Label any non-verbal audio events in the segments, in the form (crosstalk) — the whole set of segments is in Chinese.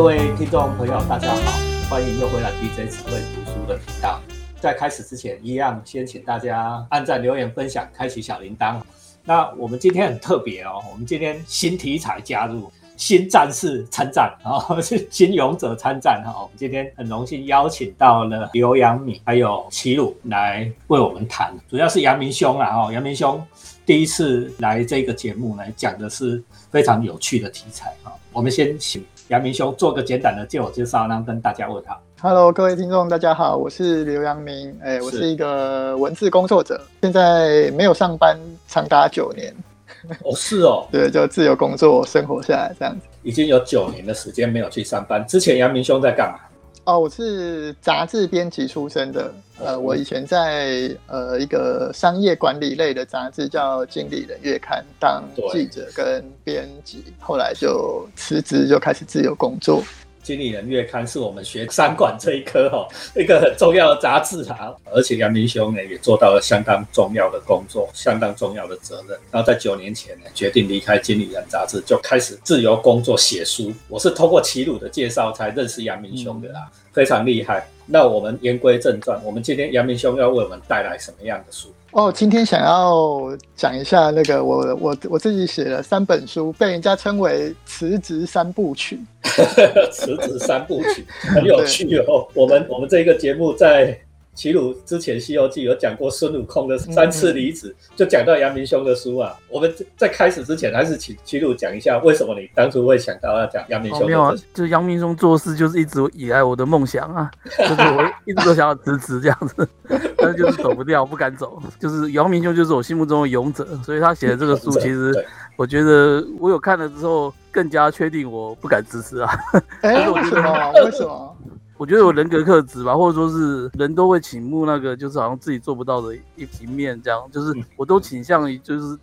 各位听众朋友，大家好，欢迎又回来 DJ 只会读书的频道。在开始之前，一样先请大家按赞、留言、分享、开启小铃铛。那我们今天很特别哦，我们今天新题材加入，新战士参战啊，是新勇者参战哈。我们今天很荣幸邀请到了刘阳敏还有齐鲁来为我们谈，主要是阳明兄啊哦，阳明兄第一次来这个节目来讲的是非常有趣的题材啊。我们先请阳明兄做个简短的自我介绍，然后跟大家问好。Hello，各位听众，大家好，我是刘阳明，哎、我是是一个文字工作者，现在没有上班长达九年，哦，是哦，(laughs) 对，就自由工作生活下来这样子。已经有九年的时间没有去上班。之前阳明兄在干嘛？哦，我是杂志编辑出身的，呃，我以前在呃一个商业管理类的杂志叫《经理人月刊》当记者跟编辑，后来就辞职，就开始自由工作。经理人月刊是我们学商管这一科哈、一个很重要的杂志啊，而且杨明兄呢也做到了相当重要的工作，相当重要的责任。然后在九年前呢，决定离开经理人杂志，就开始自由工作写书。我是通过齐鲁的介绍才认识杨明兄的啦，非常厉害。那我们言归正传，我们今天杨明兄要为我们带来什么样的书？哦，今天想要讲一下那个我我我自己写了三本书，被人家称为辞职三部曲。(laughs) 辞职三部曲很有趣哦。我们我们这个节目在齐鲁之前《西游记》有讲过孙悟空的三次离子，就讲到阳明兄的书啊。我们在开始之前，还是请齐鲁讲一下，为什么你当初会想到要讲阳明哦，没有啊兄的这？就是杨明兄做事就是一直以来我的梦想啊，(laughs) 就是我一直都想要辞职这样子，(laughs) 但是就是走不掉，不敢走。就是杨明兄就是我心目中的勇者，所以他写的这个书，其实我觉得我有看了之后，更加确定我不敢辞职啊。(laughs) 为什么？为什么？我觉得有人格特质吧，或者说是人都会倾慕那个，就是好像自己做不到的一一面，这样就是我都倾向于就是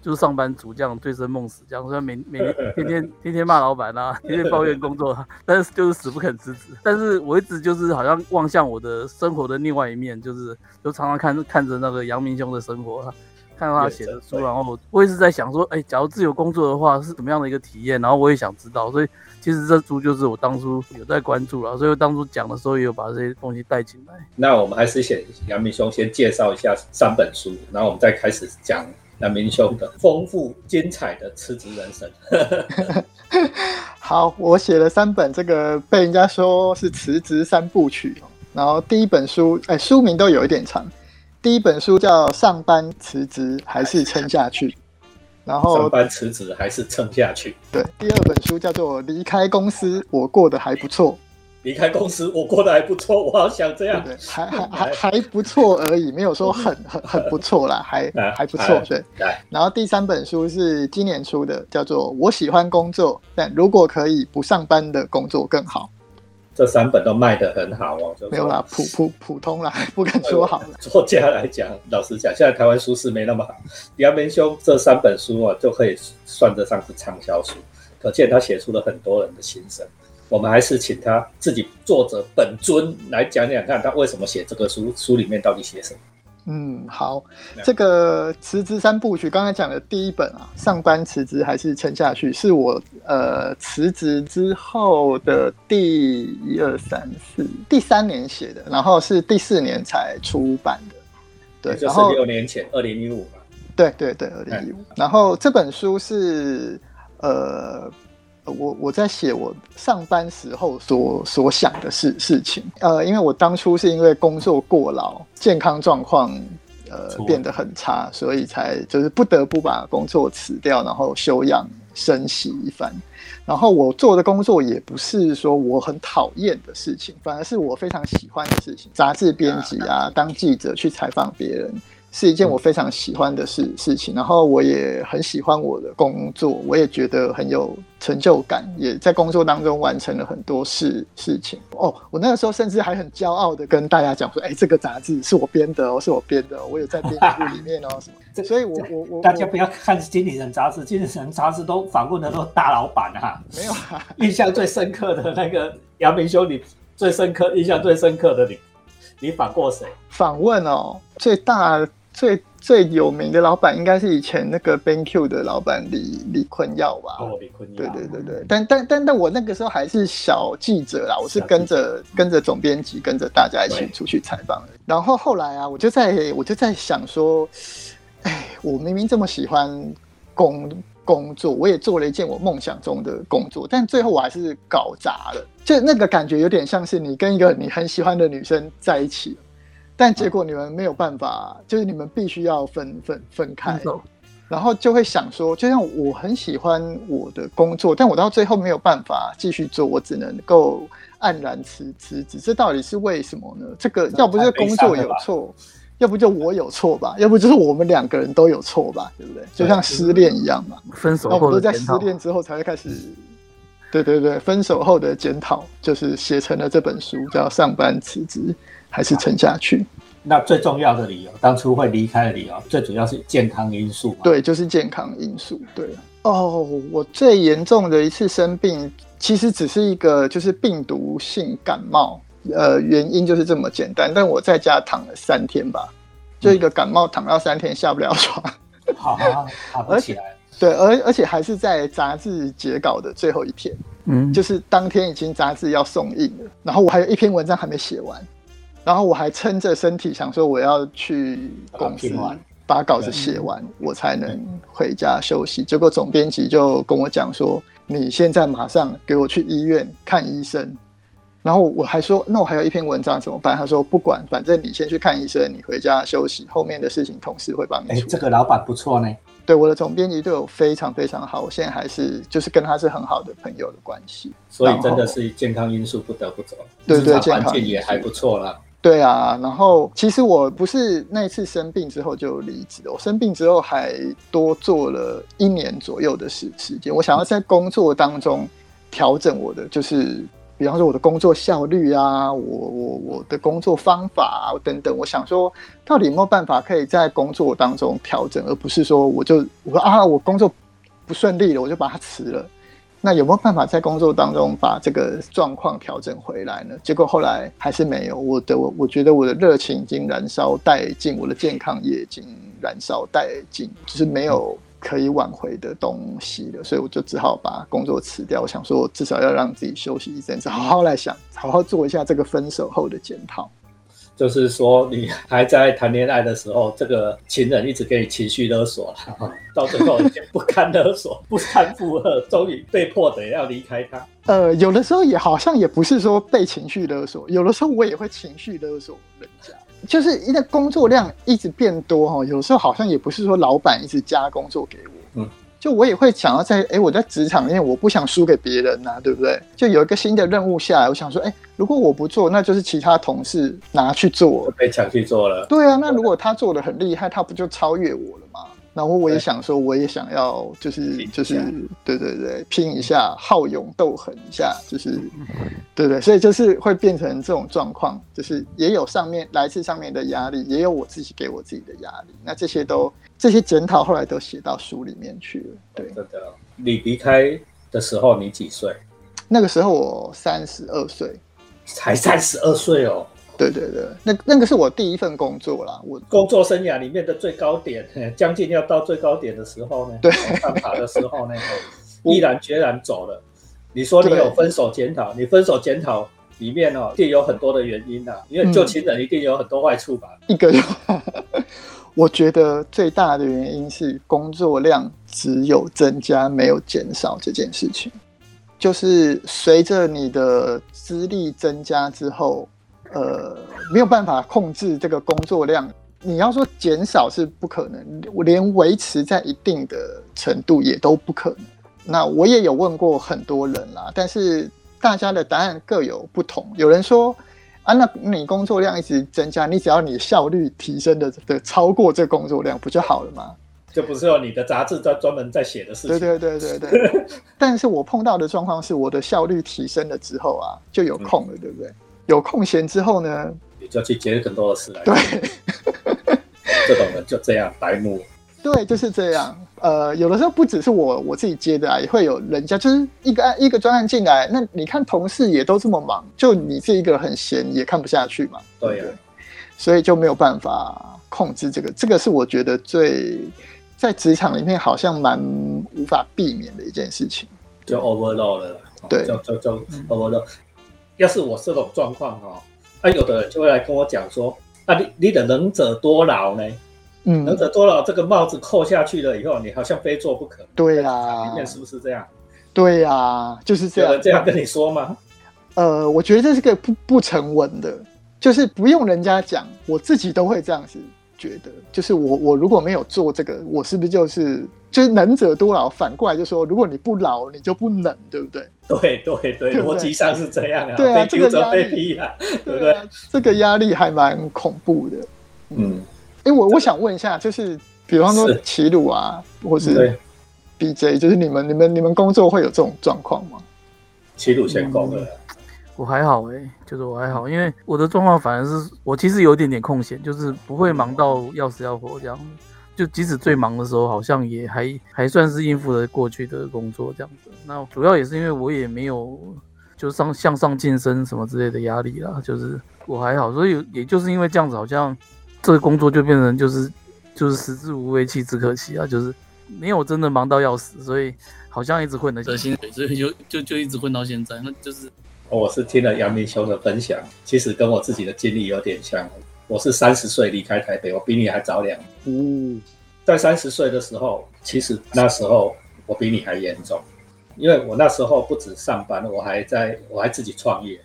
就是上班族这样醉生梦死这样，虽然每每天天天天骂老板啊，天天抱怨工作啊，但是就是死不肯辞职。但是我一直就是好像望向我的生活的另外一面，就是就常常看看着那个阳明兄的生活啊。看到他写的书，然后我一直在想说，哎、假如自由工作的话是怎么样的一个体验？然后我也想知道，所以其实这书就是我当初有在关注了，所以我当初讲的时候也有把这些东西带进来。那我们还是请杨明兄先介绍一下三本书，然后我们再开始讲杨明兄的丰富精彩的辞职人生。(laughs) 好，我写了三本，这个被人家说是辞职三部曲。然后第一本书，哎，书名都有一点长。第一本书叫《上班辞职还是撑下去》，然后上班辞职还是撑下去？对，第二本书叫做《离开公司我过得还不错》，离开公司，我过得还不错，我好想这样。对对，还还还还不错而已，没有说 (laughs) 很很很不错啦，还 (laughs) 啊还不错啊，对。然后第三本书是今年出的，叫做《我喜欢工作，但如果可以不上班的工作更好》。这三本都卖得很好哦，就是没有啦，普普普通啦，(laughs) 不敢说好了。(laughs) 作家来讲，老实讲，现在台湾书市没那么好。杨明兄这三本书啊，就可以算得上是畅销书，可见他写出了很多人的心声。我们还是请他自己作者本尊来讲讲看，他为什么写这个书，书里面到底写什么？嗯，好那，这个辞职三部曲，刚才讲的第一本啊，上班辞职还是撑下去，是我呃辞职之后的第一二三四第三年写的，然后是第四年才出版的。对，就是六年前，二零一五嘛。对对对，二零一五。然后这本书是呃，我我在写我上班时候所所想的事事情。呃，因为我当初是因为工作过劳，健康状况呃变得很差，所以才就是不得不把工作辞掉，然后休养生息一番。然后我做的工作也不是说我很讨厌的事情，反而是我非常喜欢的事情。杂志编辑啊，当记者去采访别人，是一件我非常喜欢的事事情。然后我也很喜欢我的工作，我也觉得很有成就感，也在工作当中完成了很多事事情。哦，我那个时候甚至还很骄傲的跟大家讲说：“哎，这个杂志是我编的哦，是我编的哦，我有在编辑部里面哦什么。(laughs) ”所以我我我大家不要看《经理人》杂志，《经理人》杂志都访问的都是大老板啊。(laughs) 没有啊，(laughs) 印象最深刻的那个杨明兄，你最深刻、印象最深刻的你，你访过谁？访问哦，最大最最有名的老板应该是以前那个 BenQ 的老板李李坤耀吧？哦，李坤耀。对对对对，但但但但我那个时候还是小记者啦，我是跟着跟着总编辑，跟着大家一起出去采访的。然后后来啊，我就在我就在想说，哎，我明明这么喜欢工工作，我也做了一件我梦想中的工作，但最后我还是搞砸了。就那个感觉有点像是你跟一个你很喜欢的女生在一起。但结果你们没有办法，就是你们必须要分分分开，然后就会想说，就像我很喜欢我的工作，但我到最后没有办法继续做，我只能够黯然辞辞职。这到底是为什么呢？这个要不是工作有错，要不就我有错吧，要不就是我们两个人都有错吧，对不对？就像失恋一样嘛，分手后都在失恋之后才会开始，对对对，分手后的检讨就是写成了这本书，叫《上班辞职》。还是沉下去。那最重要的理由，当初会离开的理由，最主要是健康因素。对，就是健康因素。对。哦，我最严重的一次生病，其实只是一个就是病毒性感冒，呃，原因就是这么简单。但我在家躺了三天吧，就一个感冒躺到三天下不了床。好，爬不 (laughs) 起来。对，而而且还是在杂志截稿的最后一天。嗯。就是当天已经杂志要送印了，然后我还有一篇文章还没写完。然后我还撑着身体想说我要去公司把稿子写完，我才能回家休息。结果总编辑就跟我讲说：“你现在马上给我去医院看医生。”然后我还说：“那我还有一篇文章怎么办？”他说：“不管，反正你先去看医生，你回家休息，后面的事情同事会帮你。”哎，这个老板不错呢。对，我的总编辑对我非常非常好，我现在还是就是跟他是很好的朋友的关系。所以真的是健康因素不得不走。对对，环境也还不错了。对啊，然后其实我不是那次生病之后就离职，我生病之后还多做了一年左右的时时间。我想要在工作当中调整我的，就是比方说我的工作效率啊，我我我的工作方法啊等等。我想说，到底有没有办法可以在工作当中调整，而不是说我就我说啊，我工作不顺利了，我就把它辞了。那有没有办法在工作当中把这个状况调整回来呢？结果后来还是没有。我的我我觉得我的热情已经燃烧殆尽，我的健康也已经燃烧殆尽，就是没有可以挽回的东西了。所以我就只好把工作辞掉。我想说，至少要让自己休息一阵子，好好来想，好好做一下这个分手后的检讨。就是说，你还在谈恋爱的时候，这个情人一直给你情绪勒索了，(laughs) 到最后已经不堪勒索，不堪负荷，终于被迫的要离开他。呃，有的时候也好像也不是说被情绪勒索，有的时候我也会情绪勒索人家，就是因为工作量一直变多哈，有时候好像也不是说老板一直加工作给我，嗯。就我也会想要在哎，我在职场里面，我不想输给别人呐，对不对？就有一个新的任务下来，我想说，哎，如果我不做，那就是其他同事拿去做，被抢去做了。对啊，那如果他做的很厉害，他不就超越我了吗？然后我也想说，我也想要，就是就是，对对对，拼一下，好勇斗狠一下，就是，对对，所以就是会变成这种状况，就是也有上面来自上面的压力，也有我自己给我自己的压力。那这些都这些检讨后来都写到书里面去了。对，真的。你离开的时候你几岁？那个时候我三十二岁，才三十二岁哦。对对对，那那个是我第一份工作啦，我工作生涯里面的最高点，将近要到最高点的时候呢，对，上爬的时候呢，毅然决然走了。你说你有分手检讨，你分手检讨里面哦，一定有很多的原因呐，因为旧情人一定有很多坏处吧？一个，(laughs) 我觉得最大的原因是工作量只有增加没有减少这件事情，就是随着你的资历增加之后。呃，没有办法控制这个工作量。你要说减少是不可能，连维持在一定的程度也都不可能。那我也有问过很多人啦，但是大家的答案各有不同。有人说啊，那你工作量一直增加，你只要你效率提升的的超过这工作量，不就好了吗？这不是有你的杂志专专门在写的事情。对对对对对。(laughs) 但是我碰到的状况是，我的效率提升了之后啊，就有空了，对不对？有空闲之后呢，你就去接更多的事来。对，(laughs) 这种人就这样白目。对，就是这样。呃，有的时候不只是我我自己接的啊，也会有人家就是一个案一个专案进来，那你看同事也都这么忙，就你这一个很闲也看不下去嘛。对呀，所以就没有办法控制这个，这个是我觉得最在职场里面好像蛮无法避免的一件事情。就 overload 了，对，就就就 overload。要是我这种状况哈，那有的人就会来跟我讲说，啊，你你的能者多劳呢？嗯，能者多劳这个帽子扣下去了以后，你好像非做不可。对呀，里面是不是这样？对呀，就是这样。这样跟你说吗？呃，我觉得这是个不不成文的，就是不用人家讲，我自己都会这样子觉得。就是我我如果没有做这个，我是不是就是就是能者多劳？反过来就说，如果你不劳，你就不能，对不对？对对对，逻辑上是这样啊。对啊，这个压力啊，对不对？这个压力还蛮恐怖的。嗯，哎，我我想问一下，就是比方说齐鲁啊，或是 BJ，就是你们你们你们工作会有这种状况吗？齐鲁先攻了。我还好哎，就是我还好，因为我的状况反而是我其实有一点点空闲，就是不会忙到要死要活这样。就即使最忙的时候，好像也还还算是应付了过去的工作这样子。那主要也是因为我也没有就上向上晋升什么之类的压力啦，就是我还好，所以也就是因为这样子，好像这个工作就变成就是就是食之无味，弃之可惜啊，就是没有真的忙到要死，所以好像一直混的薪水，所以就就就一直混到现在，那就是。我是听了杨明兄的分享，其实跟我自己的经历有点像。我是三十岁离开台北，我比你还早两年。在三十岁的时候，其实那时候我比你还严重，因为我那时候不止上班，我还在我还自己创业，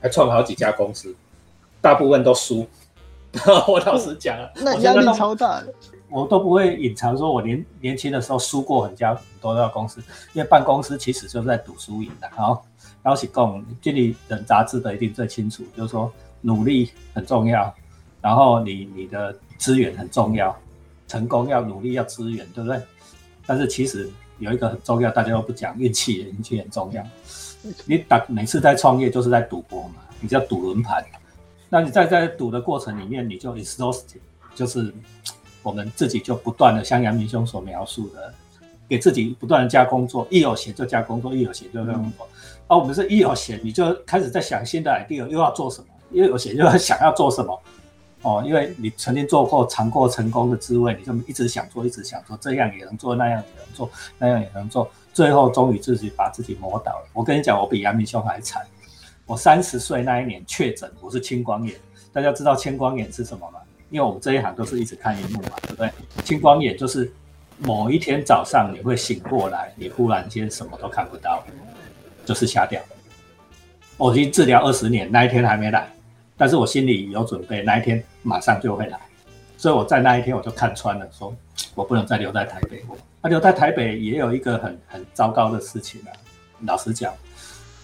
还创好几家公司，大部分都输。(laughs) 我老实讲，那压力超大。我都不会隐藏说，我年年轻的时候输过很家很多家公司，因为办公司其实就是在赌输赢的。好。邀请共经理人杂志的一定最清楚，就是说努力很重要，然后你你的资源很重要，成功要努力要资源，对不对？但是其实有一个很重要，大家都不讲运气，运气很重要。你打每次在创业就是在赌博嘛，你叫赌轮盘。那你在在赌的过程里面，你就 exhausted，就是我们自己就不断的像杨明兄所描述的，给自己不断的加工作，一有闲就加工作，一有闲就加工作。哦，我们是一有闲你就开始在想新的 idea 又要做什么，一有闲又要 (laughs) 想要做什么。哦，因为你曾经做过尝过成功的滋味，你就一直想做，一直想做，这样也能做，那样也能做，那样也能做，最后终于自己把自己磨倒了。我跟你讲，我比杨明兄还惨。我三十岁那一年确诊，我是青光眼。大家知道青光眼是什么吗？因为我们这一行都是一直看荧幕嘛，对不对？青光眼就是某一天早上你会醒过来，你忽然间什么都看不到。就是瞎掉。我已经治疗二十年，那一天还没来，但是我心里有准备，那一天马上就会来。所以我在那一天我就看穿了，说我不能再留在台北。那留在台北也有一个很很糟糕的事情啊。老实讲，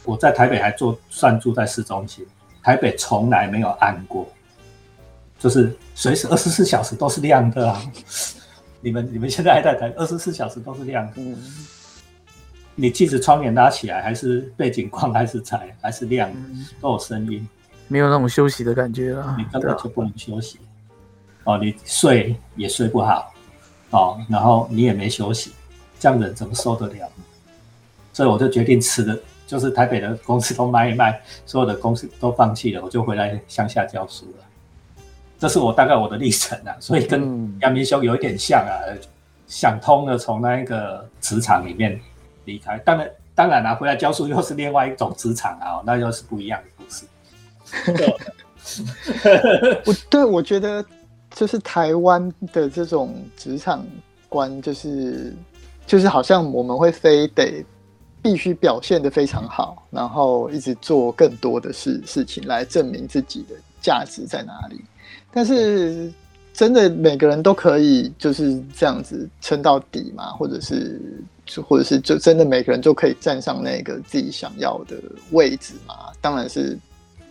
我在台北还做算住在市中心，台北从来没有暗过，就是随时二十四小时都是亮的啊。(laughs) 你们你们现在还在台，二十四小时都是亮的。你即使窗帘拉起来，还是背景光还是彩，还是亮，都有声音，没有那种休息的感觉了。你根本就不能休息，哦，你睡也睡不好，哦，然后你也没休息，这样人怎么受得了？所以我就决定辞了，就是台北的公司都卖一卖，所有的公司都放弃了，我就回来乡下教书了。这是我大概我的历程啊，所以跟杨明兄有一点像啊，想通了，从那一个职场里面。离开，当然，当然了，回来教书又是另外一种职场啊，那又是不一样的故事。(laughs) 我对我觉得，就是台湾的这种职场观，就是就是好像我们会非得必须表现的非常好，然后一直做更多的事事情来证明自己的价值在哪里。但是，真的每个人都可以就是这样子撑到底嘛？或者是？就或者是就真的每个人就可以站上那个自己想要的位置嘛？当然是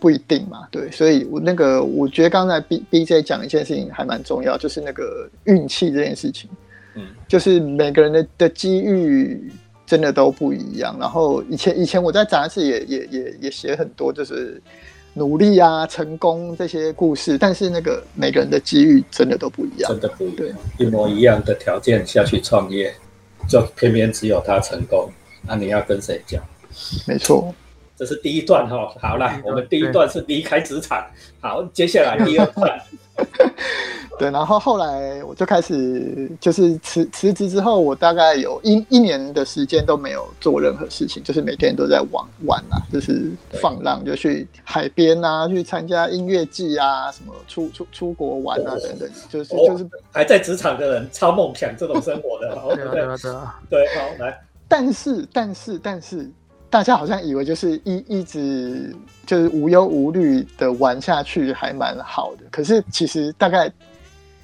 不一定嘛。对，所以我那个我觉得刚才 B B J 讲一件事情还蛮重要，就是那个运气这件事情。嗯，就是每个人的的机遇真的都不一样。然后以前以前我在杂志也也也也写很多，就是努力啊、成功这些故事。但是那个每个人的机遇真的都不一样，真的不一样。一模一样的条件下去创业。就偏偏只有他成功，那你要跟谁讲？没错，这是第一段哈。好了，我们第一段是离开职场。好，接下来第二段。(laughs) 对，然后后来我就开始就是辞辞职之后，我大概有一一年的时间都没有做任何事情，就是每天都在玩玩啊，就是放浪，就去海边啊，去参加音乐季啊，什么出出出国玩啊等等，就是就是还在职场的人超梦想这种生活的，(laughs) 对啊对啊对啊，对，好来，但是但是但是。大家好像以为就是一一直就是无忧无虑的玩下去还蛮好的，可是其实大概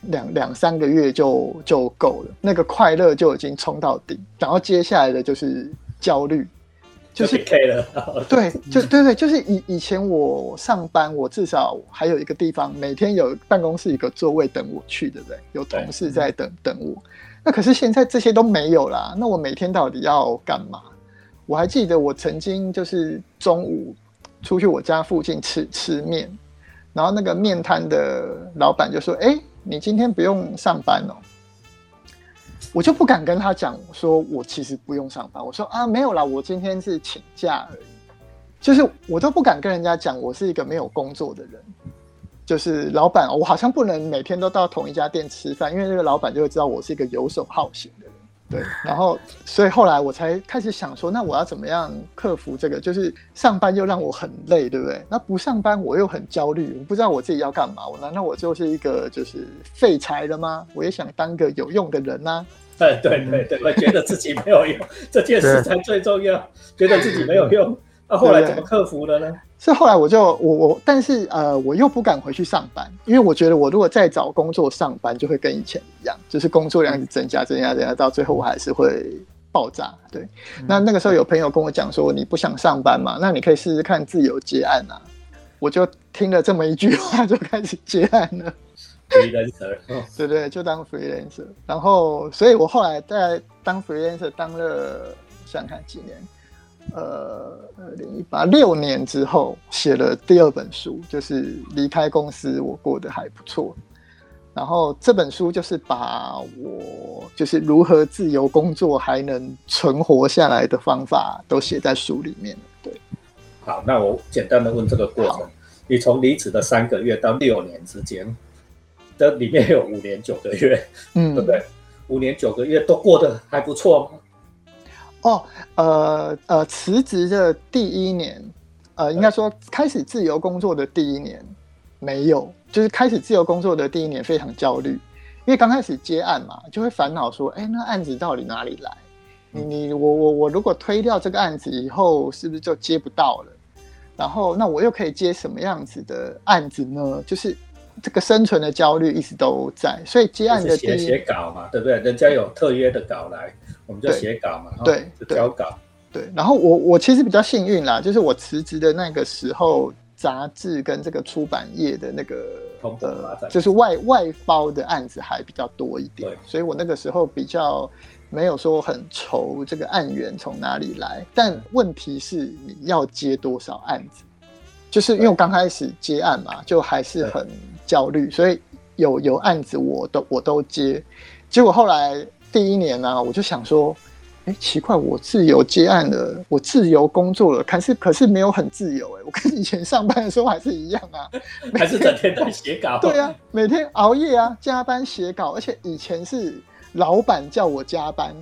两两三个月就就够了，那个快乐就已经冲到顶，然后接下来的就是焦虑，就是 K 了。(laughs) 对，就对对，就是以以前我上班，我至少还有一个地方，每天有办公室一个座位等我去，对不对？有同事在等等我。那可是现在这些都没有啦，那我每天到底要干嘛？我还记得我曾经就是中午出去我家附近吃吃面，然后那个面摊的老板就说：“哎，你今天不用上班哦。”我就不敢跟他讲我说，我其实不用上班。我说：“啊，没有啦，我今天是请假而已。”就是我都不敢跟人家讲我是一个没有工作的人。就是老板，我好像不能每天都到同一家店吃饭，因为那个老板就会知道我是一个游手好闲的。对，然后所以后来我才开始想说，那我要怎么样克服这个？就是上班又让我很累，对不对？那不上班我又很焦虑，我不知道我自己要干嘛。我难道我就是一个就是废柴了吗？我也想当个有用的人 (laughs) 呐。对对对对，我觉得自己没有用，这件事才最重要。觉得自己没有用，那后来怎么克服的呢？是后来我就我我，但是呃，我又不敢回去上班，因为我觉得我如果再找工作上班，就会跟以前一样，就是工作量增加增加增加，到最后我还是会爆炸。对，那那个时候有朋友跟我讲说，你不想上班嘛？那你可以试试看自由接案啊。我就听了这么一句话，就开始接案了。freelancer，(laughs) 对对，就当 freelancer。然后，所以我后来在当 freelancer 当了想看几年。呃，二零一八六年之后写了第二本书，就是离开公司，我过得还不错。然后这本书就是把我就是如何自由工作还能存活下来的方法都写在书里面对，好，那我简单的问这个过程：你从离职的三个月到六年之间，这里面有五年九个月，嗯，对不对？五年九个月都过得还不错吗？哦，呃呃，辞职的第一年，呃，应该说开始自由工作的第一年，没有，就是开始自由工作的第一年非常焦虑，因为刚开始接案嘛，就会烦恼说，哎，那案子到底哪里来？你你我我我如果推掉这个案子以后，是不是就接不到了？然后那我又可以接什么样子的案子呢？就是这个生存的焦虑一直都在，所以接案的写写稿嘛，对不对？人家有特约的稿来。我们就写稿嘛，对，交稿。对，然后我我其实比较幸运啦，就是我辞职的那个时候，杂志跟这个出版业的那个呃，就是外外包的案子还比较多一点，所以我那个时候比较没有说很愁这个案源从哪里来。但问题是你要接多少案子，就是因为我刚开始接案嘛，就还是很焦虑，所以有有案子我都我都接，结果后来。第一年呢，我就想说，哎，奇怪，我自由接案了，我自由工作了，可是可是没有很自由哎，我跟以前上班的时候还是一样啊，(laughs) 还是整天在写稿。(laughs) 对啊，每天熬夜啊，加班写稿，而且以前是老板叫我加班，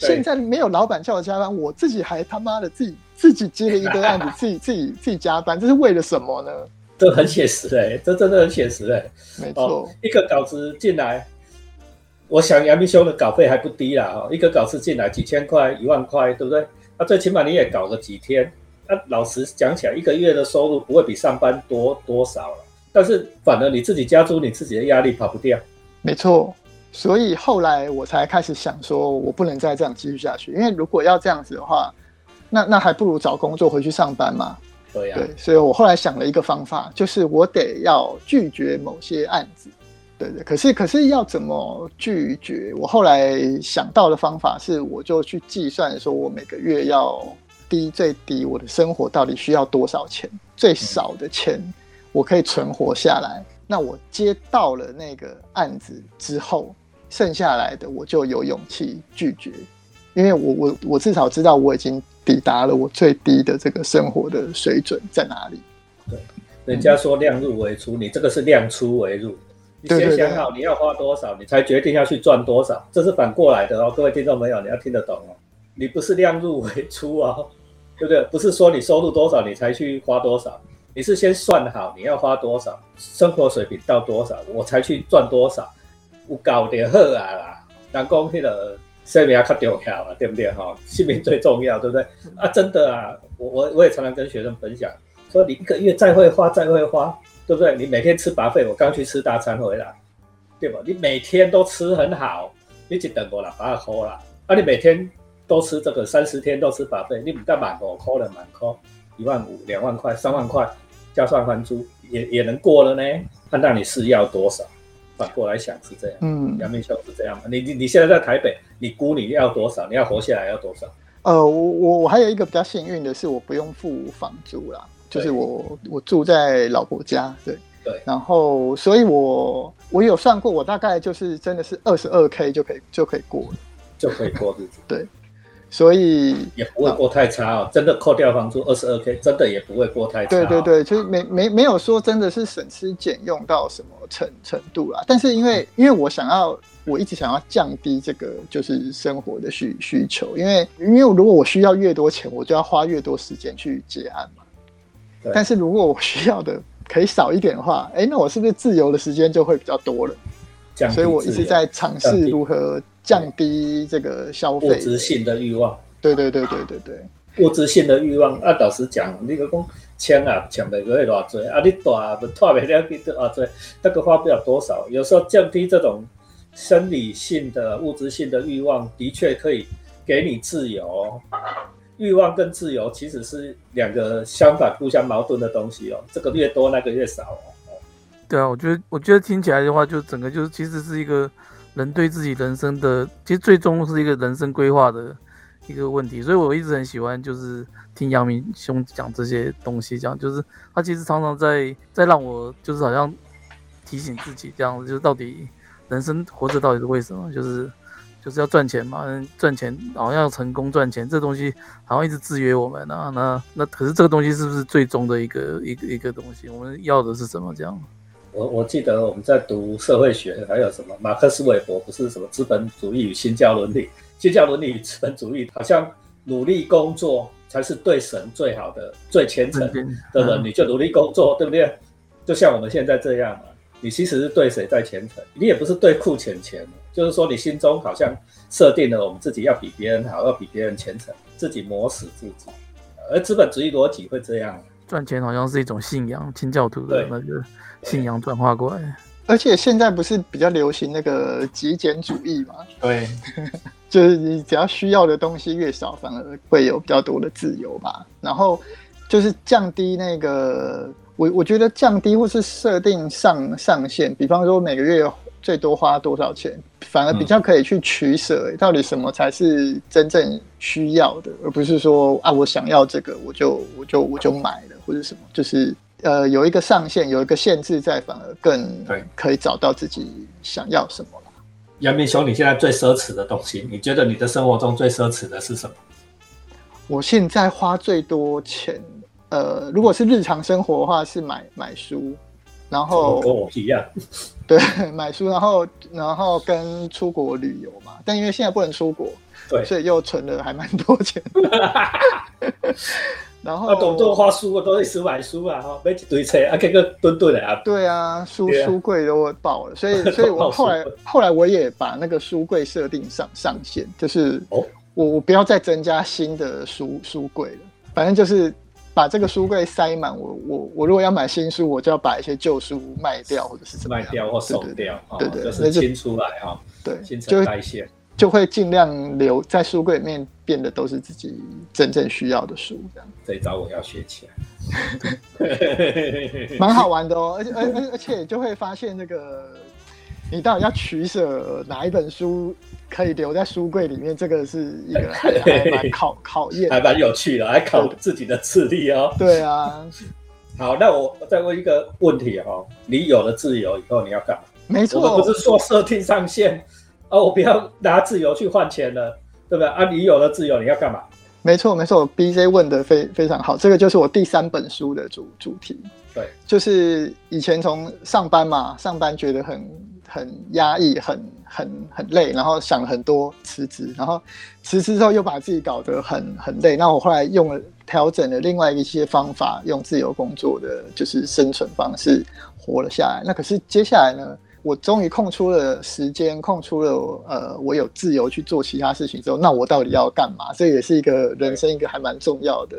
现在没有老板叫我加班，我自己还他妈的自己自己接了一个案子，(laughs) 自己自己自己加班，这是为了什么呢？这很写实哎，这真的很写实哎，没错，一个稿子进来。我想杨明兄的稿费还不低啦，哈，一个稿子进来几千块、一万块，对不对？那最起码你也搞个几天。那老实讲起来，一个月的收入不会比上班多多少了。但是反而你自己加租，你自己的压力跑不掉。没错，所以后来我才开始想说，我不能再这样继续下去，因为如果要这样子的话，那那还不如找工作回去上班嘛。对呀。对，所以我后来想了一个方法，就是我得要拒绝某些案子。对对，可是可是要怎么拒绝？我后来想到的方法是，我就去计算，说我每个月要低最低，我的生活到底需要多少钱？最少的钱我可以存活下来。那我接到了那个案子之后，剩下来的我就有勇气拒绝，因为我我我至少知道我已经抵达了我最低的这个生活的水准在哪里。对，人家说量入为出，你这个是量出为入。你先想好你要花多少，你才决定要去赚多少，这是反过来的哦，各位听众朋友，你要听得懂哦。你不是量入为出哦，对不对？不是说你收入多少你才去花多少，你是先算好你要花多少，生活水平到多少，我才去赚多少。有搞就好啊啦，人讲迄个生命较重要啊，对不对哈？性命最重要，对不对？啊，真的啊，我我我也常常跟学生分享，说你一个月再会花再会花，对不对？你每天吃白费，我刚去吃大餐回来，对吧？你每天都吃很好，你就等我了，把它喝了。啊，你每天都吃这个，三十天都吃白费，你不但满五扣了，满扣一万五、两万块、三万块，加上房租也也能过了呢。看到你是要多少？反过来想是这样，嗯，杨明兄是这样吗？你你你现在在台北，你估你要多少？你要活下来要多少？呃，我我我还有一个比较幸运的是，我不用付房租啦，就是我我住在老婆家，对对，然后所以我我有算过，我大概就是真的是二十二 k 就可以就可以过了，就可以过日子，对。所以也不会过太差哦，真的扣掉房租二十二 k，真的也不会过太差。对对对，就是没没没有说真的是省吃俭用到什么程程度啦。但是因为因为我想要，我一直想要降低这个就是生活的需需求，因为因为如果我需要越多钱，我就要花越多时间去结案嘛。但是如果我需要的可以少一点的话，哎，那我是不是自由的时间就会比较多了？所以我一直在尝试如何。降低这个消费物质性的欲望，对对对对对对，物质性的欲望啊，老实讲，你个讲钱啊，钱袂过偌多啊，你大不大袂了几多啊？多，那个花不了多少。有时候降低这种生理性的物质性的欲望，的确可以给你自由。欲望跟自由其实是两个相反、互相矛盾的东西哦。这个越多，那个越少哦。对啊，我觉得，我觉得听起来的话，就整个就是其实是一个。人对自己人生的，其实最终是一个人生规划的一个问题，所以我一直很喜欢，就是听杨明兄讲这些东西，讲就是他其实常常在在让我就是好像提醒自己这样子，就是到底人生活着到底是为什么，就是就是要赚钱嘛，赚钱好像要成功赚钱，这东西好像一直制约我们啊，那那可是这个东西是不是最终的一个一个一个东西？我们要的是什么？这样？我我记得我们在读社会学，还有什么马克思韦伯不是什么资本主义与新教伦理，新教伦理与资本主义，好像努力工作才是对神最好的、最虔诚的人，你就努力工作，对不对？就像我们现在这样嘛，你其实是对谁在虔诚？你也不是对库钱钱，就是说你心中好像设定了我们自己要比别人好，要比别人虔诚，自己磨死自己，而资本主义逻辑会这样。赚钱好像是一种信仰，清教徒的那个信仰转化过来。而且现在不是比较流行那个极简主义嘛？对，(laughs) 就是你只要需要的东西越少，反而会有比较多的自由吧。然后就是降低那个，我我觉得降低或是设定上上限，比方说每个月最多花多少钱。反而比较可以去取舍，到底什么才是真正需要的，而不是说啊，我想要这个，我就我就我就买了，或者什么，就是呃有一个上限，有一个限制在，反而更对，可以找到自己想要什么了。杨明兄，你现在最奢侈的东西，你觉得你的生活中最奢侈的是什么？我现在花最多钱，呃，如果是日常生活的话，是买买书。然后跟我一样，(laughs) 对，买书，然后然后跟出国旅游嘛，但因为现在不能出国，对，所以又存了还蛮多钱。(laughs) 然后，董仲花书，我都一直买书啊，哈，买一堆册，啊，这个吨吨的啊。对啊，书书柜都爆了，所以 (laughs) 所以我后来后来我也把那个书柜设定上上限，就是我我不要再增加新的书书柜了，反正就是。把这个书柜塞满，我我我如果要买新书，我就要把一些旧书卖掉，或者是卖掉或送掉，对对，就是清出来哈，对，新陈代谢，就会尽量留在书柜里面，变得都是自己真正需要的书，这样。这一招我要学起来，(laughs) 蛮好玩的哦，而且而而而且就会发现那个。你到底要取舍哪一本书可以留在书柜里面？这个是一个 (laughs) 还蛮考考验，还蛮有趣的，还考自己的智力哦。对啊。好，那我再问一个问题哈，你有了自由以后你要干嘛？没错，我不是说设定上限啊，我不要拿自由去换钱了，对不对啊？你有了自由你要干嘛？没错没错，B J 问的非非常好，这个就是我第三本书的主主题。对，就是以前从上班嘛，上班觉得很很压抑，很很很累，然后想了很多辞职，然后辞职之后又把自己搞得很很累。那我后来用了调整了另外一些方法，用自由工作的就是生存方式活了下来。那可是接下来呢？我终于空出了时间，空出了呃，我有自由去做其他事情之后，那我到底要干嘛？这也是一个人生一个还蛮重要的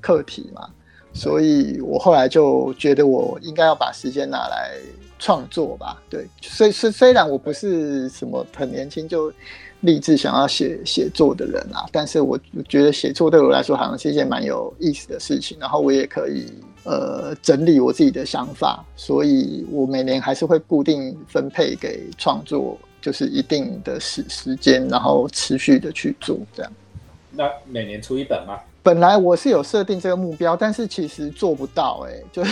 课题嘛。所以我后来就觉得我应该要把时间拿来创作吧。对，虽虽虽然我不是什么很年轻就立志想要写写作的人啊，但是我觉得写作对我来说好像是一件蛮有意思的事情，然后我也可以。呃，整理我自己的想法，所以我每年还是会固定分配给创作，就是一定的时时间，然后持续的去做这样。那每年出一本吗？本来我是有设定这个目标，但是其实做不到，哎，就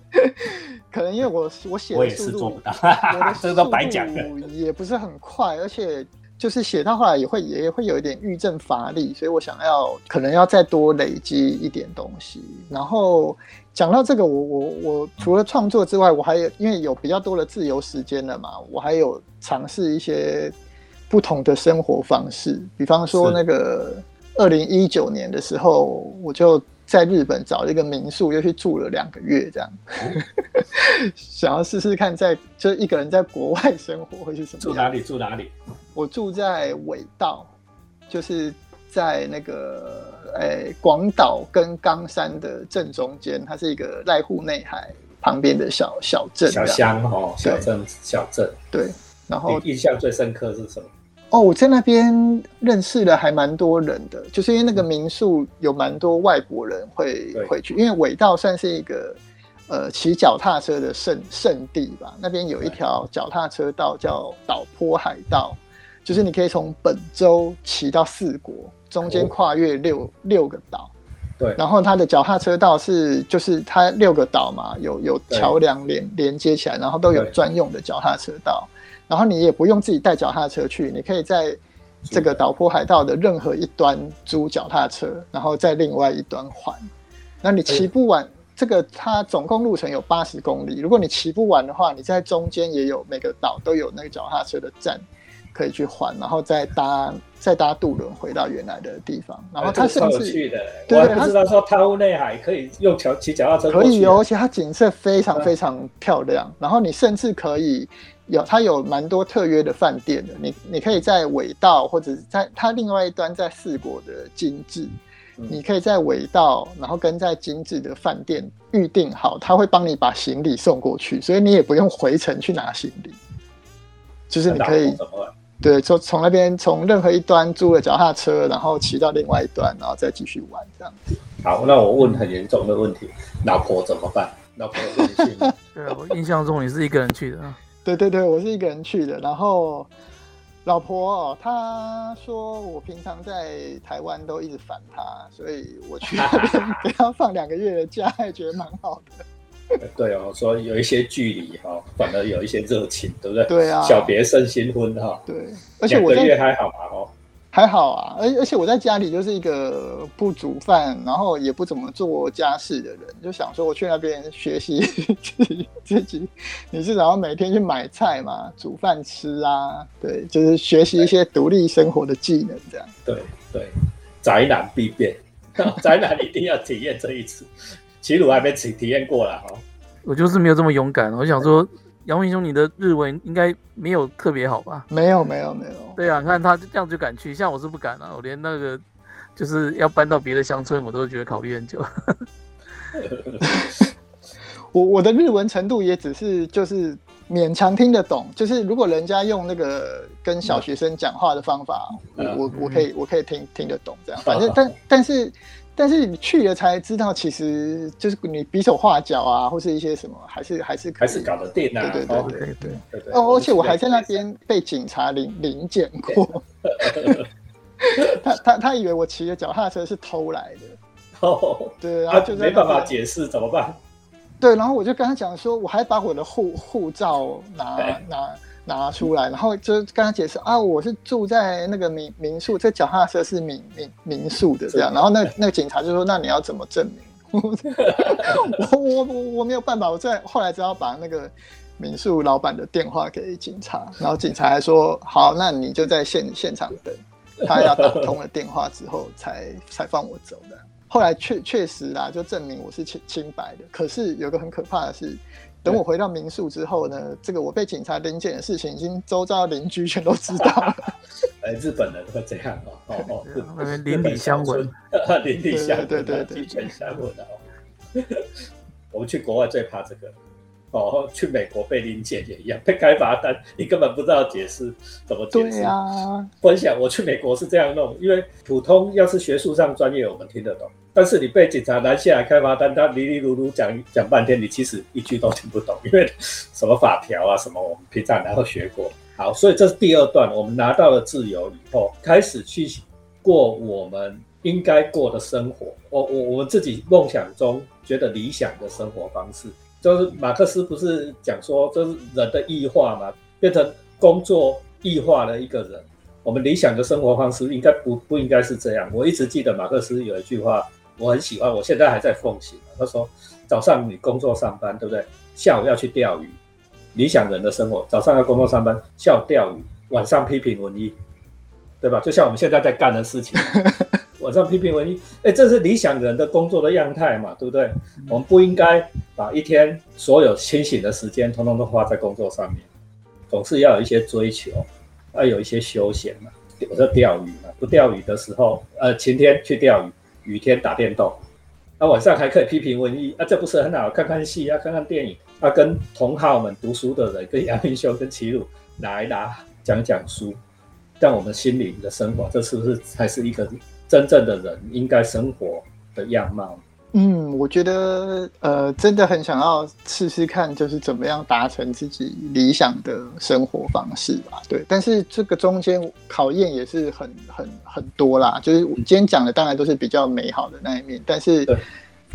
(laughs) 可能因为我我写的速度做不到，我的 (laughs) 这都白讲也不是很快，而且。就是写到后来也会也会有一点郁症乏力，所以我想要可能要再多累积一点东西。然后讲到这个，我我我除了创作之外，我还有因为有比较多的自由时间了嘛，我还有尝试一些不同的生活方式。比方说那个二零一九年的时候，我就在日本找了一个民宿，又去住了两个月，这样 (laughs) 想要试试看，在就一个人在国外生活会是什么？住哪里？住哪里？我住在尾道，就是在那个诶广岛跟冈山的正中间，它是一个濑户内海旁边的小小镇、小乡哦，小镇小镇。对，然后印象最深刻是什么？哦，我在那边认识了还蛮多人的，就是因为那个民宿有蛮多外国人会回去，因为尾道算是一个呃骑脚踏车的圣圣地吧，那边有一条脚踏车道叫岛坡海道。就是你可以从本州骑到四国，中间跨越六六个岛，对。然后它的脚踏车道是，就是它六个岛嘛，有有桥梁连连接起来，然后都有专用的脚踏车道。然后你也不用自己带脚踏车去，你可以在这个岛坡海道的任何一端租脚踏车，然后在另外一端还。那你骑不完这个，它总共路程有八十公里。如果你骑不完的话，你在中间也有每个岛都有那个脚踏车的站。可以去还，然后再搭再搭渡轮回到原来的地方。然后它甚至去的，我还不知道说汤屋内海可以用桥骑脚踏车可以哦，而且它景色非常非常漂亮。然后你甚至可以有它有蛮多特约的饭店的，你你可以在尾道或者在它另外一端在四国的精致，你可以在尾道，然后跟在精致的饭店预定好，他会帮你把行李送过去，所以你也不用回程去拿行李，就是你可以。对，从从那边从任何一端租了脚踏车，然后骑到另外一端，然后再继续玩这样子。好，那我问很严重的问题，老婆怎么办？(laughs) 老婆不去吗？(laughs) 对啊，我印象中你是一个人去的。对对对，我是一个人去的。然后老婆她说我平常在台湾都一直烦她，所以我去那边 (laughs) 给她放两个月的假，还觉得蛮好的。(laughs) 对哦，说有一些距离哈，反而有一些热情，对不对？对啊，小别胜新婚哈。对，而且我月还好嘛哦，还好啊。而而且我在家里就是一个不煮饭，然后也不怎么做家事的人，就想说我去那边学习 (laughs) 自己自己，你至少要每天去买菜嘛，煮饭吃啊。对，就是学习一些独立生活的技能这样。对对，宅男必变，(laughs) 宅男一定要体验这一次。齐鲁还没体体验过了哈，我就是没有这么勇敢。我想说，杨明兄，你的日文应该没有特别好吧？没有，没有，没有。对啊，你看他这样就敢去，像我是不敢啊。我连那个就是要搬到别的乡村，我都觉得考虑很久。(laughs) 我我的日文程度也只是就是勉强听得懂，就是如果人家用那个跟小学生讲话的方法，我我我可以我可以听听得懂这样。反正但但是。但是你去了才知道，其实就是你比手画脚啊，或是一些什么，还是还是还是搞得定啊。对对对对对对。哦，而且我还在那边被警察临临检过。他他他以为我骑的脚踏车是偷来的。哦。对，然后就没办法解释怎么办？对，然后我就跟他讲说，我还把我的护护照拿 (laughs) 拿拿出来，然后就跟他解释啊，我是住在那个民民宿，这脚踏车是民民民宿的这样。然后那那个警察就说，那你要怎么证明？(laughs) 我我我我没有办法，我在后来只好把那个民宿老板的电话给警察，然后警察还说好，那你就在现现场等，他要打通了电话之后才才放我走的。后来确确实啦，就证明我是清清白的。可是有个很可怕的是。等我回到民宿之后呢，这个我被警察临检的事情，已经周遭邻居全都知道了。(laughs) 哎，日本人会这样哦，哦哦，(laughs) 邻里相闻，邻里相闻，对对对，鸡犬相闻哦。(laughs) 我们去国外最怕这个。哦，去美国被临检也一样，被开罚单，你根本不知道解释怎么解释。对呀，分享我去美国是这样弄，因为普通要是学术上专业，我们听得懂，但是你被警察拦下来开罚单，他哩哩噜噜讲讲半天，你其实一句都听不懂，因为什么法条啊什么，我们平常然后学过。好，所以这是第二段，我们拿到了自由以后，开始去过我们应该过的生活。我我我们自己梦想中觉得理想的生活方式。就是马克思不是讲说，这是人的异化嘛，变成工作异化的一个人。我们理想的生活方式应该不不应该是这样。我一直记得马克思有一句话，我很喜欢，我现在还在奉行。他说：早上你工作上班，对不对？下午要去钓鱼。理想人的生活，早上要工作上班，下午钓鱼，晚上批评文艺，对吧？就像我们现在在干的事情。(laughs) 晚上批评文艺，哎，这是理想人的工作的样态嘛，对不对？我们不应该把一天所有清醒的时间，通通都花在工作上面，总是要有一些追求，要有一些休闲嘛。我说钓鱼嘛，不钓鱼的时候，呃，晴天去钓鱼，雨天打电动，那晚上还可以批评文艺，啊，这不是很好？看看戏啊，看看电影，啊，跟同好们读书的人，跟杨明修、跟齐鲁拿一拿，讲讲书，让我们心灵的生活，这是不是才是一个？真正的人应该生活的样貌。嗯，我觉得呃，真的很想要试试看，就是怎么样达成自己理想的生活方式吧。对，但是这个中间考验也是很很很多啦。就是我今天讲的当然都是比较美好的那一面，但是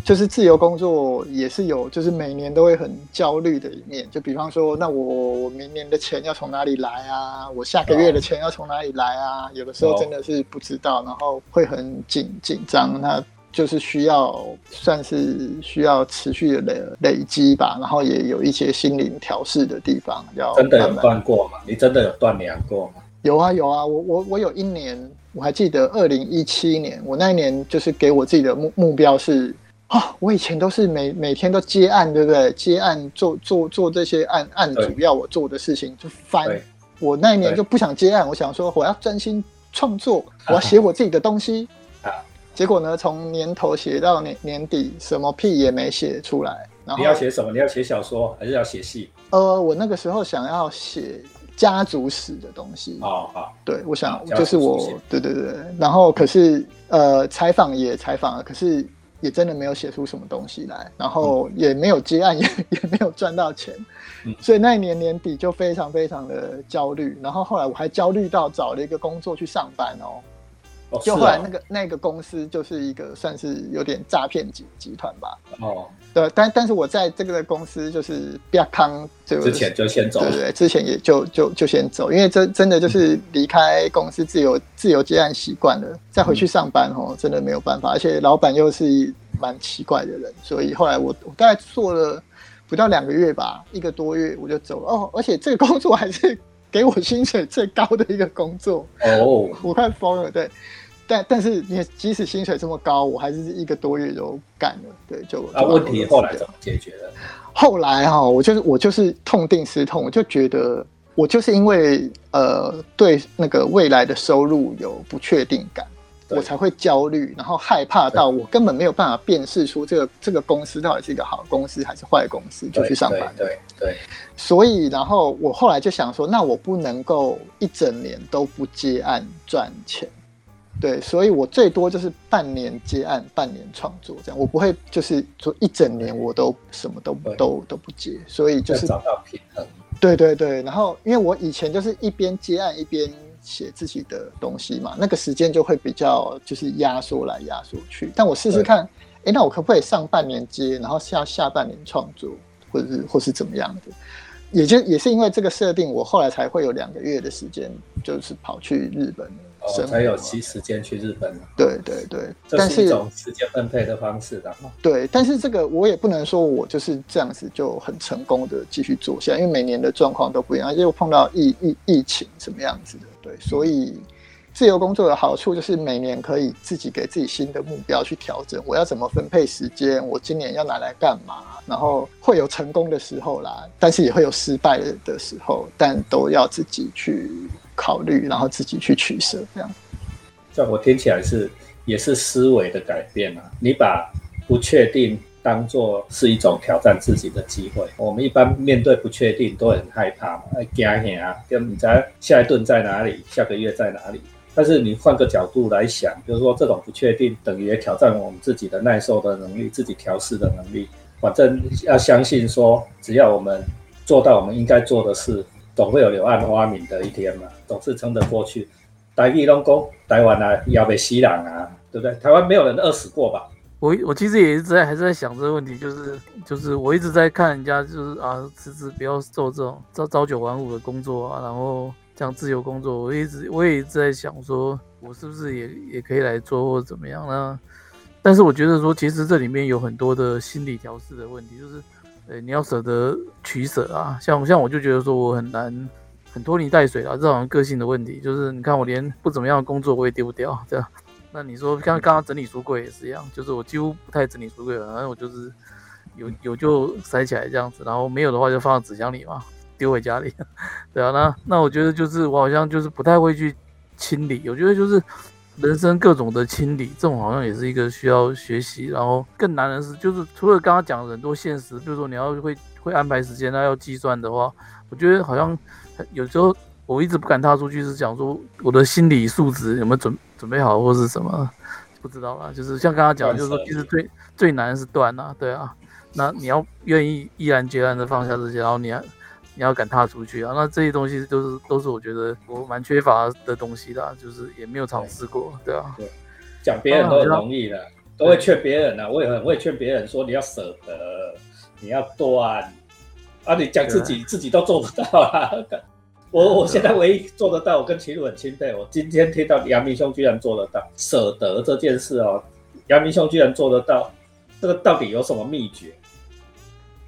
就是自由工作也是有，就是每年都会很焦虑的一面。就比方说，那我我明年的钱要从哪里来啊？我下个月的钱要从哪里来啊？有的时候真的是不知道，然后会很紧紧张。那就是需要算是需要持续的累累积吧，然后也有一些心灵调试的地方。要真的有断过吗？你真的有断粮过吗？有啊有啊，我我我有一年，我还记得二零一七年，我那一年就是给我自己的目目标是啊，我以前都是每每天都接案，对不对？接案做做做这些案案主要我做的事情就翻。我那一年就不想接案，我想说我要专心创作，(laughs) 我要写我自己的东西。结果呢？从年头写到年年底，什么屁也没写出来。然后你要写什么？你要写小说还是要写戏？呃，我那个时候想要写家族史的东西。哦好，对，我想就是我，对对对。然后可是呃，采访也采访了，可是也真的没有写出什么东西来。然后也没有接案，也 (laughs) 也没有赚到钱。所以那一年年底就非常非常的焦虑。然后后来我还焦虑到找了一个工作去上班哦。就后来那个那个公司就是一个算是有点诈骗集集团吧。哦，对，但但是我在这个公司就是比较康，就之前就先走，对对，之前也就就就先走，因为真真的就是离开公司自由自由接案习惯了，再回去上班哦，真的没有办法，而且老板又是蛮奇怪的人，所以后来我我大概做了不到两个月吧，一个多月我就走了。哦，而且这个工作还是 (laughs) 给我薪水最高的一个工作哦，我快疯了，对。但但是你即使薪水这么高，我还是一个多月就干了。对，就啊，问题后来怎么解决的？后来哈，我就是我就是痛定思痛，我就觉得我就是因为呃对那个未来的收入有不确定感，我才会焦虑，然后害怕到我根本没有办法辨识出这个这个公司到底是一个好公司还是坏公司，就去上班。对对。所以然后我后来就想说，那我不能够一整年都不接案赚钱。对，所以我最多就是半年接案，半年创作这样，我不会就是说一整年我都什么都都都不接，所以就是找到平衡。对对对，然后因为我以前就是一边接案一边写自己的东西嘛，那个时间就会比较就是压缩来压缩去。但我试试看，哎，那我可不可以上半年接，然后下下半年创作，或者是或是怎么样的？也就也是因为这个设定，我后来才会有两个月的时间，就是跑去日本哦，才有其时间去日本。对对对，但是一种时间分配的方式的。对，但是这个我也不能说我就是这样子就很成功的继续做下，因为每年的状况都不一样，又碰到疫疫疫情什么样子的，对，所以。自由工作的好处就是每年可以自己给自己新的目标去调整，我要怎么分配时间？我今年要拿来干嘛？然后会有成功的时候啦，但是也会有失败的时候，但都要自己去考虑，然后自己去取舍。这样，这我听起来是也是思维的改变啊！你把不确定当做是一种挑战自己的机会。我们一般面对不确定都很害怕嘛，惊吓啊！就你在下一顿在哪里？下个月在哪里？但是你换个角度来想，就是说这种不确定等于也挑战我们自己的耐受的能力、自己调试的能力。反正要相信说，只要我们做到我们应该做的事，总会有柳暗花明的一天嘛，总是撑得过去。台币龙宫，台湾啊，要被吸朗啊，对不对？台湾没有人饿死过吧？我我其实也一直在还是在想这个问题，就是就是我一直在看人家就是啊，辞职不要做这种朝朝九晚五的工作啊，然后。这样自由工作，我一直我也一直在想，说我是不是也也可以来做，或者怎么样呢？但是我觉得说，其实这里面有很多的心理调试的问题，就是，呃，你要舍得取舍啊。像像我就觉得说，我很难很拖泥带水啊，这种个性的问题，就是你看我连不怎么样的工作我也丢不掉，这样。那你说，像刚刚整理书柜也是一样，就是我几乎不太整理书柜了，反正我就是有有就塞起来这样子，然后没有的话就放到纸箱里嘛。丢回家里，(laughs) 对啊，那那我觉得就是我好像就是不太会去清理，我觉得就是人生各种的清理，这种好像也是一个需要学习，然后更难的是就是除了刚刚讲的很多现实，比如说你要会会安排时间，那要计算的话，我觉得好像有时候我一直不敢踏出去，是讲说我的心理素质有没有准准备好，或是什么不知道啦，就是像刚刚讲，就是说其实最最难是断啊，对啊，那你要愿意毅然决然的放下这些，然后你还。你要敢踏出去啊！那这些东西都是都是我觉得我蛮缺乏的东西的，就是也没有尝试过，对啊。对，讲别人都很容易的，都会劝别人啊，我也很会劝别人说你要舍得，你要断啊！你讲自己自己都做不到啊！(laughs) 我我现在唯一做得到，我跟齐鲁很钦佩。我今天听到杨明兄居然做得到舍得这件事哦，杨明兄居然做得到，这个到底有什么秘诀？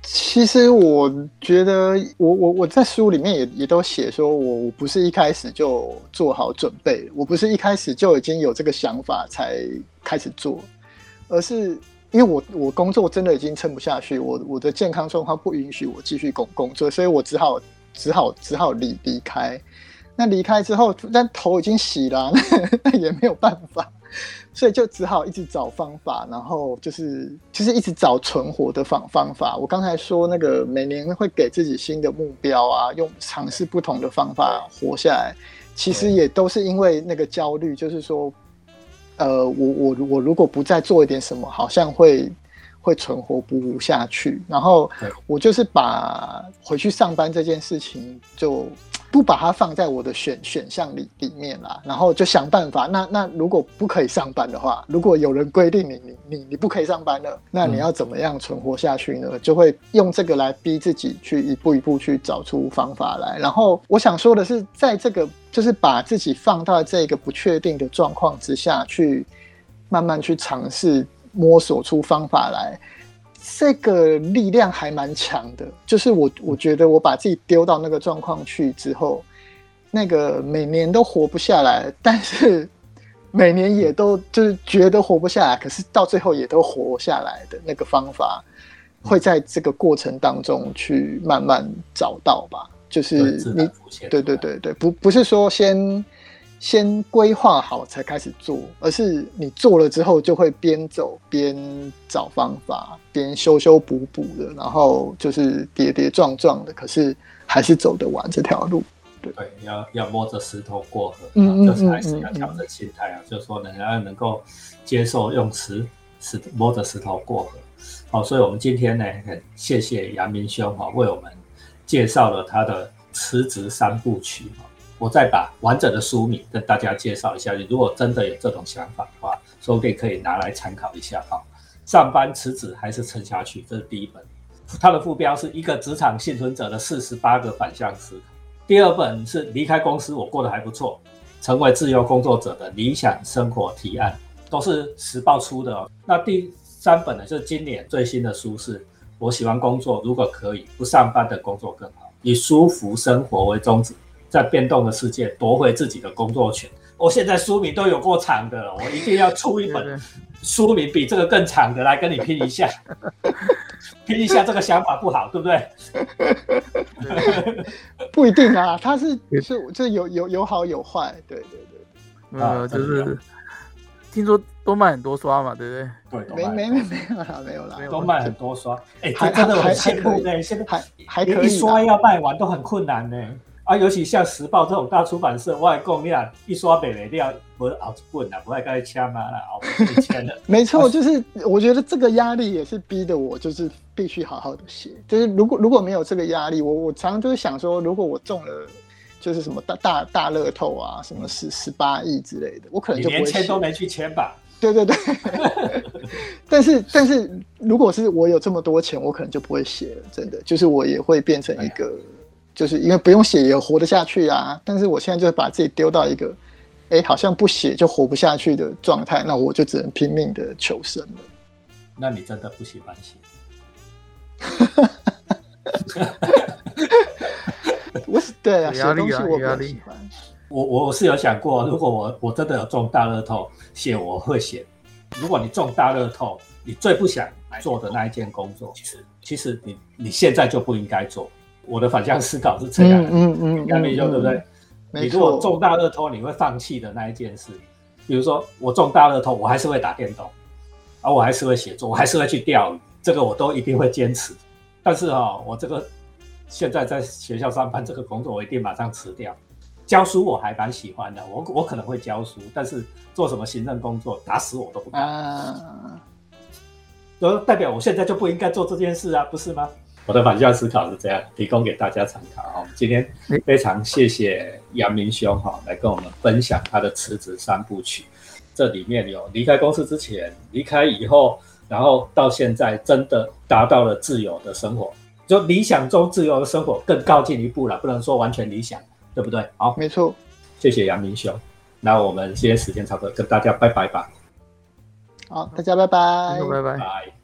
其实我觉得，我我我在书里面也也都写说，我我不是一开始就做好准备，我不是一开始就已经有这个想法才开始做，而是因为我我工作真的已经撑不下去，我我的健康状况不允许我继续工工作，所以我只好只好只好离离开。那离开之后，但头已经洗了，(laughs) 那也没有办法。所以就只好一直找方法，然后就是就是一直找存活的方方法。我刚才说那个每年会给自己新的目标啊，用尝试不同的方法活下来，其实也都是因为那个焦虑，就是说，呃，我我我如果不再做一点什么，好像会会存活不下去。然后我就是把回去上班这件事情就。不把它放在我的选选项里里面啦，然后就想办法。那那如果不可以上班的话，如果有人规定你你你你不可以上班了，那你要怎么样存活下去呢？就会用这个来逼自己去一步一步去找出方法来。然后我想说的是，在这个就是把自己放到这个不确定的状况之下去，慢慢去尝试摸索出方法来。这个力量还蛮强的，就是我我觉得我把自己丢到那个状况去之后，那个每年都活不下来，但是每年也都就是觉得活不下来，可是到最后也都活下来的那个方法，会在这个过程当中去慢慢找到吧。就是你对对对对，不不是说先。先规划好才开始做，而是你做了之后就会边走边找方法，边修修补补的，然后就是跌跌撞撞的，可是还是走得完这条路。对，要要摸着石头过河，嗯就是还是要调整心态啊，就是说人家能够接受用石石摸着石头过河。好，所以我们今天呢，很谢谢杨明兄哈，为我们介绍了他的辞职三部曲哈。我再把完整的书名跟大家介绍一下。你如果真的有这种想法的话，说不定可以拿来参考一下哈。上班辞职还是撑下去，这是第一本。它的副标是一个职场幸存者的四十八个反向思考。第二本是离开公司我过得还不错，成为自由工作者的理想生活提案，都是时报出的。哦那第三本呢，就是今年最新的书是我喜欢工作，如果可以不上班的工作更好，以舒服生活为宗旨，在变动的世界夺回自己的工作权。我现在书名都有过长的了，我一定要出一本书名比这个更长的来跟你拼一下，(laughs) 拼一下这个想法不好，对不对？(laughs) 不一定啊，它是是这有有有好有坏，对对对，呃，就是听说都卖很多刷嘛，对不对？对，没没没没有啦，没有啦，都卖很多刷，哎，真的很羡慕呢，现在还还可以，一刷要卖完都很困难呢。啊，尤其像时报这种大出版社，外供量一刷北北料，不熬一棍啊，不会该签嘛，熬一签的。(laughs) 没错，就是我觉得这个压力也是逼得我，就是必须好好的写。就是如果如果没有这个压力，我我常常就是想说，如果我中了，就是什么大大大乐透啊，什么十十八亿之类的，我可能就连签都没去签吧。对对对。(laughs) 但是但是，如果是我有这么多钱，我可能就不会写了。真的，就是我也会变成一个。就是因为不用写也活得下去啊，但是我现在就是把自己丢到一个，哎，好像不写就活不下去的状态，那我就只能拼命的求生了。那你真的不喜欢写？(laughs) 我是对啊，写东西我不喜欢。我我是有想过，如果我我真的有中大乐透，写我会写。如果你中大乐透，你最不想做的那一件工作，其实其实你你现在就不应该做。我的反向思考是这样的，嗯嗯，杨明兄对不对？你如果中大乐透，你会放弃的那一件事，比如说我中大乐透，我还是会打电动，而我还是会写作，我还是会去钓鱼，这个我都一定会坚持。但是哈，我这个现在在学校上班这个工作，我一定马上辞掉。教书我还蛮喜欢的，我我可能会教书，但是做什么行政工作，打死我都不干。啊，就代表我现在就不应该做这件事啊，不是吗？我的反向思考是这样，提供给大家参考哈。今天非常谢谢杨明兄哈，来跟我们分享他的辞职三部曲。这里面有离开公司之前、离开以后，然后到现在真的达到了自由的生活，就理想中自由的生活更靠近一步了，不能说完全理想，对不对？好，没错。谢谢杨明兄，那我们今天时间差不多，跟大家拜拜吧。好，大家拜拜，拜拜。拜。